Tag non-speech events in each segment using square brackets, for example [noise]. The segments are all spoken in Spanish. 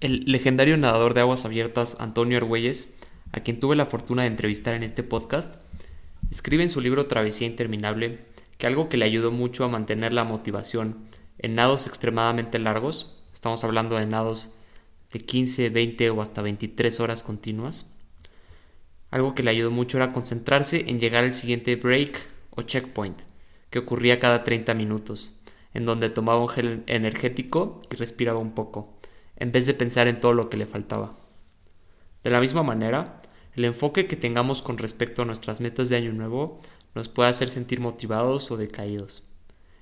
El legendario nadador de aguas abiertas Antonio Argüelles, a quien tuve la fortuna de entrevistar en este podcast, escribe en su libro Travesía Interminable que algo que le ayudó mucho a mantener la motivación en nados extremadamente largos, estamos hablando de nados de 15, 20 o hasta 23 horas continuas, algo que le ayudó mucho era concentrarse en llegar al siguiente break o checkpoint, que ocurría cada 30 minutos, en donde tomaba un gel energético y respiraba un poco en vez de pensar en todo lo que le faltaba. De la misma manera, el enfoque que tengamos con respecto a nuestras metas de año nuevo nos puede hacer sentir motivados o decaídos.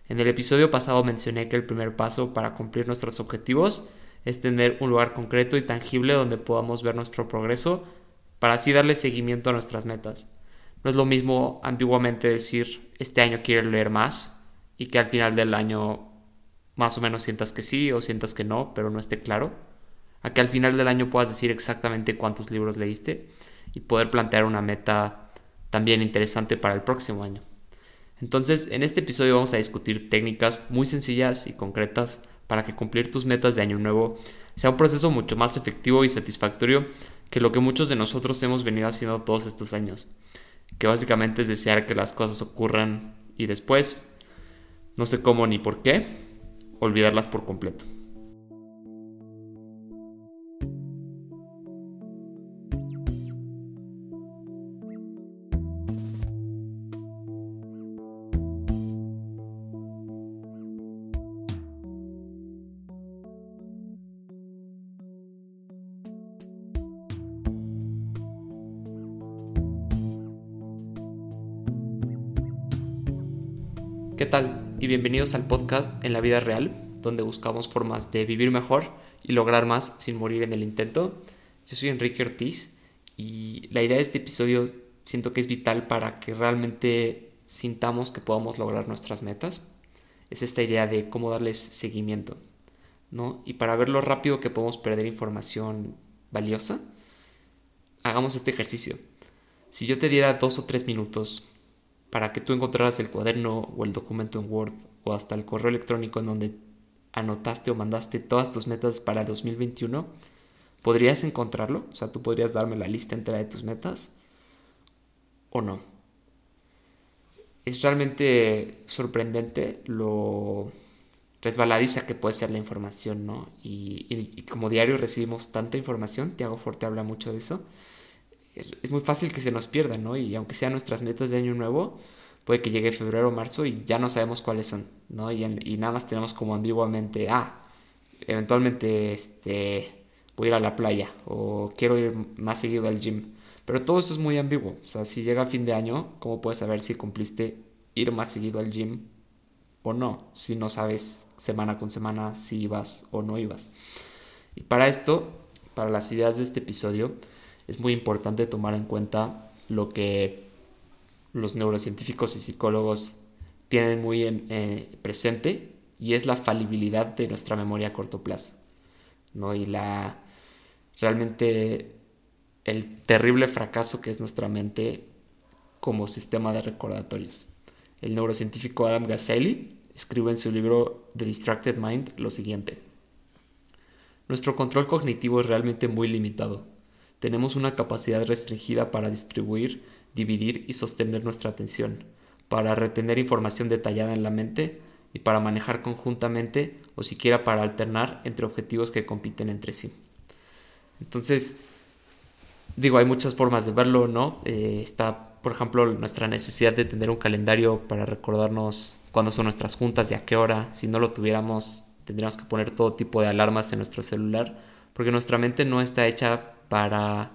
En el episodio pasado mencioné que el primer paso para cumplir nuestros objetivos es tener un lugar concreto y tangible donde podamos ver nuestro progreso para así darle seguimiento a nuestras metas. No es lo mismo ambiguamente decir este año quiero leer más y que al final del año más o menos sientas que sí o sientas que no, pero no esté claro. A que al final del año puedas decir exactamente cuántos libros leíste y poder plantear una meta también interesante para el próximo año. Entonces, en este episodio vamos a discutir técnicas muy sencillas y concretas para que cumplir tus metas de año nuevo sea un proceso mucho más efectivo y satisfactorio que lo que muchos de nosotros hemos venido haciendo todos estos años, que básicamente es desear que las cosas ocurran y después, no sé cómo ni por qué, olvidarlas por completo. ¿Qué tal? Y bienvenidos al podcast En la vida real, donde buscamos formas de vivir mejor y lograr más sin morir en el intento. Yo soy Enrique Ortiz y la idea de este episodio siento que es vital para que realmente sintamos que podamos lograr nuestras metas. Es esta idea de cómo darles seguimiento, ¿no? Y para ver lo rápido que podemos perder información valiosa, hagamos este ejercicio. Si yo te diera dos o tres minutos para que tú encontraras el cuaderno o el documento en Word o hasta el correo electrónico en donde anotaste o mandaste todas tus metas para 2021, ¿podrías encontrarlo? O sea, tú podrías darme la lista entera de tus metas o no. Es realmente sorprendente lo resbaladiza que puede ser la información, ¿no? Y, como diario recibimos tanta información, Tiago Forte habla mucho de eso, es, muy fácil que se nos pierda, ¿no? Y aunque sean nuestras metas de año nuevo, puede que llegue febrero o marzo y ya no sabemos cuáles son, ¿no? Y, nada más tenemos como ambiguamente, ah, eventualmente este, voy a ir a la playa o quiero ir más seguido al gym. Pero todo eso es muy ambiguo. O sea, si llega fin de año, ¿cómo puedes saber si cumpliste ir más seguido al gym o no? Si no sabes semana con semana si ibas o no ibas. Y para esto, para las ideas de este episodio, es muy importante tomar en cuenta lo que los neurocientíficos y psicólogos tienen muy eh, presente y es la falibilidad de nuestra memoria a corto plazo. ¿no? Y la realmente el terrible fracaso que es nuestra mente como sistema de recordatorios. El neurocientífico Adam Gazzaley escribe en su libro The Distracted Mind lo siguiente. Nuestro control cognitivo es realmente muy limitado tenemos una capacidad restringida para distribuir, dividir y sostener nuestra atención, para retener información detallada en la mente y para manejar conjuntamente o siquiera para alternar entre objetivos que compiten entre sí. Entonces, digo, hay muchas formas de verlo, ¿no? Eh, está, por ejemplo, nuestra necesidad de tener un calendario para recordarnos cuándo son nuestras juntas y a qué hora. Si no lo tuviéramos, tendríamos que poner todo tipo de alarmas en nuestro celular, porque nuestra mente no está hecha para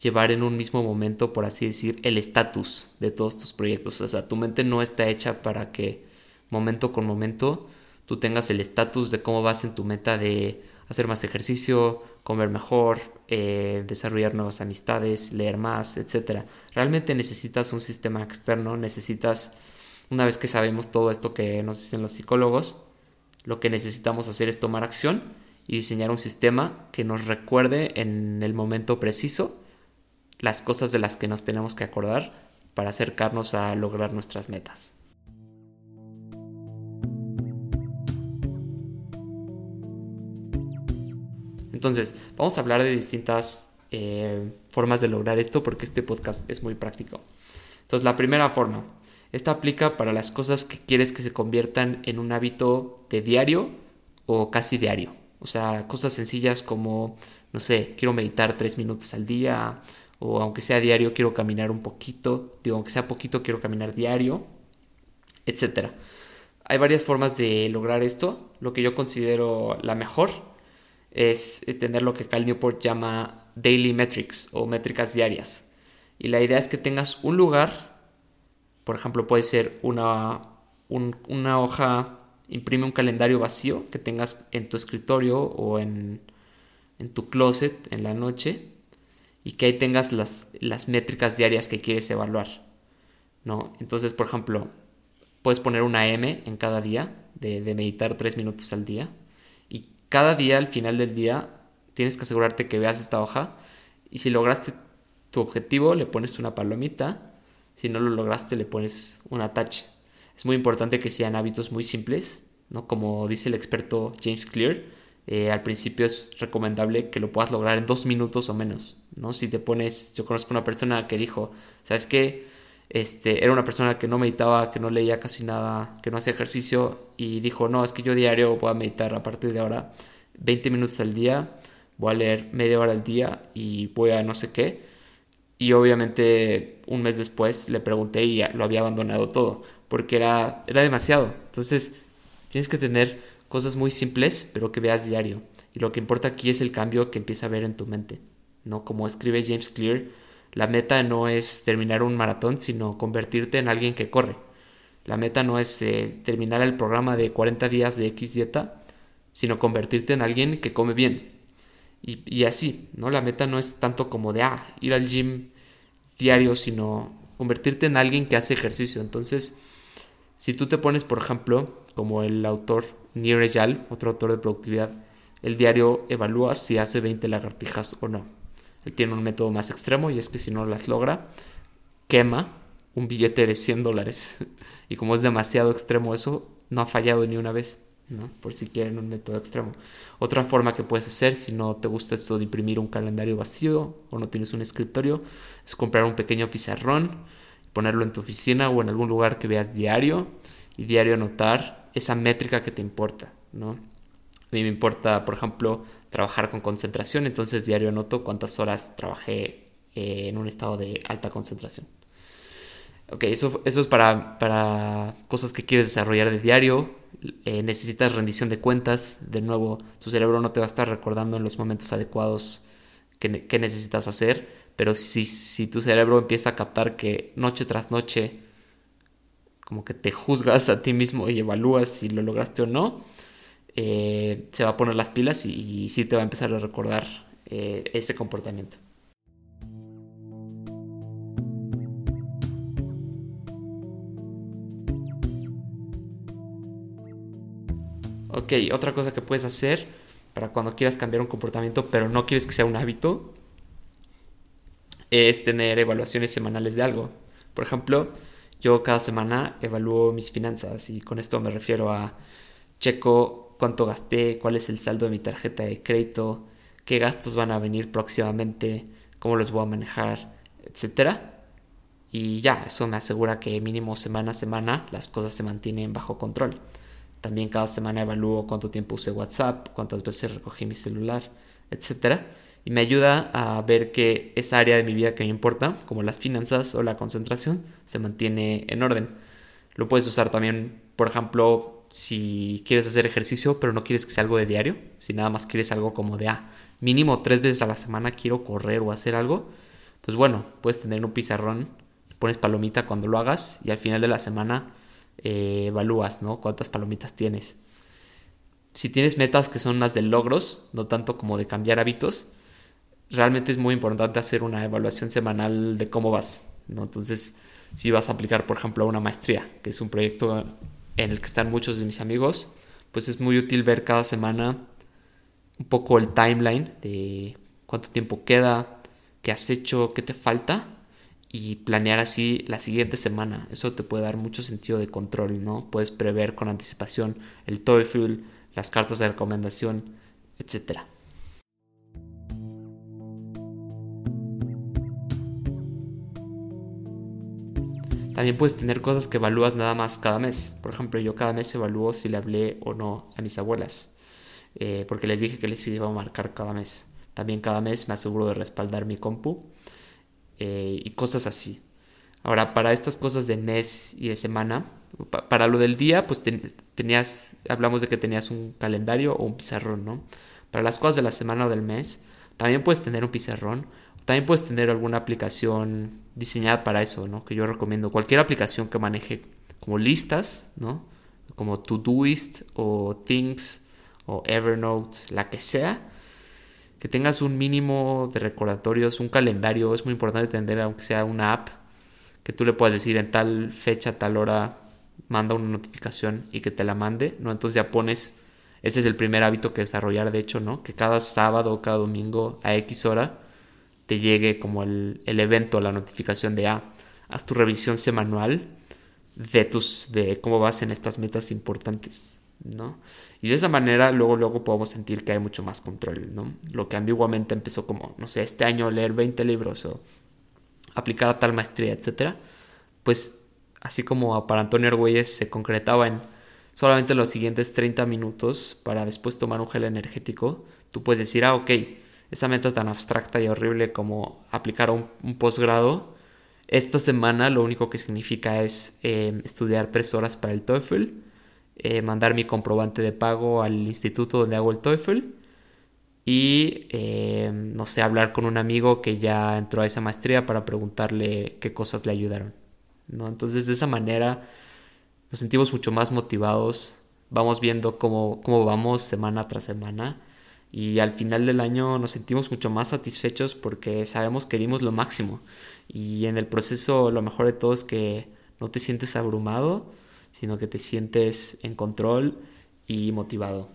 llevar en un mismo momento, por así decir, el estatus de todos tus proyectos. O sea, tu mente no está hecha para que momento con momento tú tengas el estatus de cómo vas en tu meta de hacer más ejercicio, comer mejor, eh, desarrollar nuevas amistades, leer más, etc. Realmente necesitas un sistema externo, necesitas, una vez que sabemos todo esto que nos dicen los psicólogos, lo que necesitamos hacer es tomar acción y diseñar un sistema que nos recuerde en el momento preciso las cosas de las que nos tenemos que acordar para acercarnos a lograr nuestras metas. Entonces, vamos a hablar de distintas eh, formas de lograr esto porque este podcast es muy práctico. Entonces, la primera forma, esta aplica para las cosas que quieres que se conviertan en un hábito de diario o casi diario. O sea, cosas sencillas como, no sé, quiero meditar tres minutos al día, o aunque sea diario, quiero caminar un poquito, digo, aunque sea poquito, quiero caminar diario, etc. Hay varias formas de lograr esto. Lo que yo considero la mejor es tener lo que Cal Newport llama daily metrics o métricas diarias. Y la idea es que tengas un lugar, por ejemplo, puede ser una, una hoja imprime un calendario vacío que tengas en tu escritorio o en, tu closet en la noche y que ahí tengas las, las métricas diarias que quieres evaluar. ¿no? Entonces, por ejemplo, puedes poner una M en cada día de, de meditar tres minutos al día y cada día al final del día tienes que asegurarte que veas esta hoja y si lograste tu objetivo le pones una palomita, si no lo lograste le pones una tache. Es muy importante que sean hábitos muy simples, ¿no? Como dice el experto James Clear, eh, al principio es recomendable que lo puedas lograr en dos minutos o menos, ¿no? Si te pones, yo conozco una persona que dijo, ¿sabes qué? Este, era una persona que no meditaba, que no leía casi nada, que no hacía ejercicio y dijo, no, es que yo diario voy a meditar a partir de ahora 20 minutos al día, voy a leer media hora al día y voy a no sé qué. Y obviamente un mes después le pregunté y lo había abandonado todo porque era, era demasiado. Entonces, tienes que tener cosas muy simples, pero que veas diario. Y lo que importa aquí es el cambio que empieza a ver en tu mente. ¿no? Como escribe James Clear, la meta no es terminar un maratón, sino convertirte en alguien que corre. La meta no es eh, terminar el programa de 40 días de X dieta, sino convertirte en alguien que come bien. Y, y, así, ¿no? La meta no es tanto como de, ah, ir al gym diario, sino convertirte en alguien que hace ejercicio. Entonces, si tú te pones, por ejemplo, como el autor Nir Eyal, otro autor de productividad, el diario evalúa si hace 20 lagartijas o no. Él tiene un método más extremo y es que si no las logra, quema un billete de 100 dólares. [laughs] y como es demasiado extremo eso, no ha fallado ni una vez. ¿no? Por si quieren un método extremo. Otra forma que puedes hacer, si no te gusta esto de imprimir un calendario vacío o no tienes un escritorio, es comprar un pequeño pizarrón ponerlo en tu oficina o en algún lugar que veas diario y diario anotar esa métrica que te importa, ¿no? A mí me importa, por ejemplo, trabajar con concentración, entonces diario anoto cuántas horas trabajé eh, en un estado de alta concentración. Ok, eso, eso es para, para cosas que quieres desarrollar de diario. Eh, necesitas rendición de cuentas. De nuevo, tu cerebro no te va a estar recordando en los momentos adecuados que necesitas hacer pero si, si tu cerebro empieza a captar que noche tras noche como que te juzgas a ti mismo y evalúas si lo lograste o no, eh, se va a poner las pilas y, sí te va a empezar a recordar eh, ese comportamiento. Ok, otra cosa que puedes hacer para cuando quieras cambiar un comportamiento pero no quieres que sea un hábito es tener evaluaciones semanales de algo. Por ejemplo, yo cada semana evalúo mis finanzas y con esto me refiero a checo cuánto gasté, cuál es el saldo de mi tarjeta de crédito, qué gastos van a venir próximamente, cómo los voy a manejar, etc. Y ya, eso me asegura que mínimo semana a semana las cosas se mantienen bajo control. También cada semana evalúo cuánto tiempo usé WhatsApp, cuántas veces recogí mi celular, etcétera y me ayuda a ver que esa área de mi vida que me importa, como las finanzas o la concentración, se mantiene en orden. Lo puedes usar también, por ejemplo, si quieres hacer ejercicio pero no quieres que sea algo de diario, si nada más quieres algo como de, ah, mínimo tres veces a la semana quiero correr o hacer algo, pues bueno, puedes tener un pizarrón, pones palomita cuando lo hagas y al final de la semana eh, evalúas, ¿no? Cuántas palomitas tienes. Si tienes metas que son más de logros, no tanto como de cambiar hábitos, realmente es muy importante hacer una evaluación semanal de cómo vas, ¿no? Entonces, si vas a aplicar, por ejemplo, a una maestría, que es un proyecto en el que están muchos de mis amigos, pues es muy útil ver cada semana un poco el timeline de cuánto tiempo queda, qué has hecho, qué te falta y planear así la siguiente semana. Eso te puede dar mucho sentido de control, ¿no? Puedes prever con anticipación el TOEFL, las cartas de recomendación, etcétera. También puedes tener cosas que evalúas nada más cada mes. Por ejemplo, yo cada mes evalúo si le hablé o no a mis abuelas. Eh, porque les dije que les iba a marcar cada mes. También cada mes me aseguro de respaldar mi compu eh, y cosas así. Ahora, para estas cosas de mes y de semana, para lo del día, pues tenías, hablamos de que tenías un calendario o un pizarrón, ¿no? Para las cosas de la semana o del mes, también puedes tener un pizarrón, también puedes tener alguna aplicación diseñada para eso, ¿no? Que yo recomiendo. Cualquier aplicación que maneje como listas, ¿no? Como Todoist o Things o Evernote, la que sea. Que tengas un mínimo de recordatorios, un calendario. Es muy importante tener, aunque sea una app, que tú le puedas decir en tal fecha, tal hora, manda una notificación y que te la mande, ¿no? Entonces ya pones, ese es el primer hábito que desarrollar, de hecho, ¿no? Que cada sábado o cada domingo a X hora te llegue como el, el evento, la notificación de, ah, haz tu revisión semanal de tus, de cómo vas en estas metas importantes, ¿no? Y de esa manera luego, luego podemos sentir que hay mucho más control, ¿no? Lo que ambiguamente empezó como, no sé, este año leer 20 libros o aplicar a tal maestría, etcétera, pues así como para Antonio Argüelles se concretaba en solamente los siguientes 30 minutos para después tomar un gel energético, tú puedes decir, ah, ok, esa meta tan abstracta y horrible como aplicar un, posgrado, esta semana lo único que significa es eh, estudiar tres horas para el TOEFL, eh, mandar mi comprobante de pago al instituto donde hago el TOEFL y, eh, no sé, hablar con un amigo que ya entró a esa maestría para preguntarle qué cosas le ayudaron. ¿no? Entonces, de esa manera nos sentimos mucho más motivados, vamos viendo cómo, cómo vamos semana tras semana y al final del año nos sentimos mucho más satisfechos porque sabemos que dimos lo máximo y en el proceso lo mejor de todo es que no te sientes abrumado, sino que te sientes en control y motivado.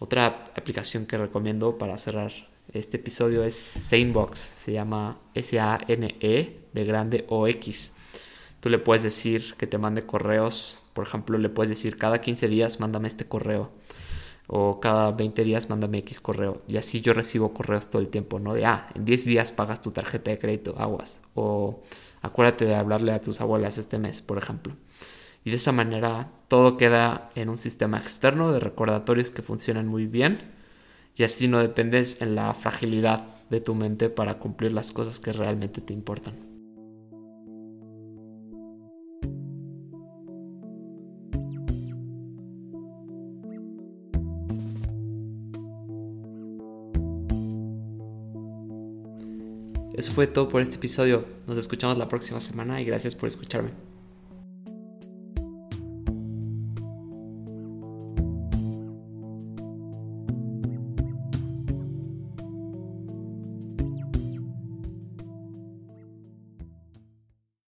Otra aplicación que recomiendo para cerrar este episodio es Sanebox, se llama S-A-N-E de grande O-X. Tú le puedes decir que te mande correos, por ejemplo, le puedes decir cada 15 días mándame este correo o cada 20 días mándame X correo. Y así yo recibo correos todo el tiempo, ¿no? De, ah, en 10 días pagas tu tarjeta de crédito, aguas. O acuérdate de hablarle a tus abuelas este mes, por ejemplo. Y de esa manera todo queda en un sistema externo de recordatorios que funcionan muy bien. Y así no dependes en la fragilidad de tu mente para cumplir las cosas que realmente te importan. Eso fue todo por este episodio. Nos escuchamos la próxima semana y gracias por escucharme.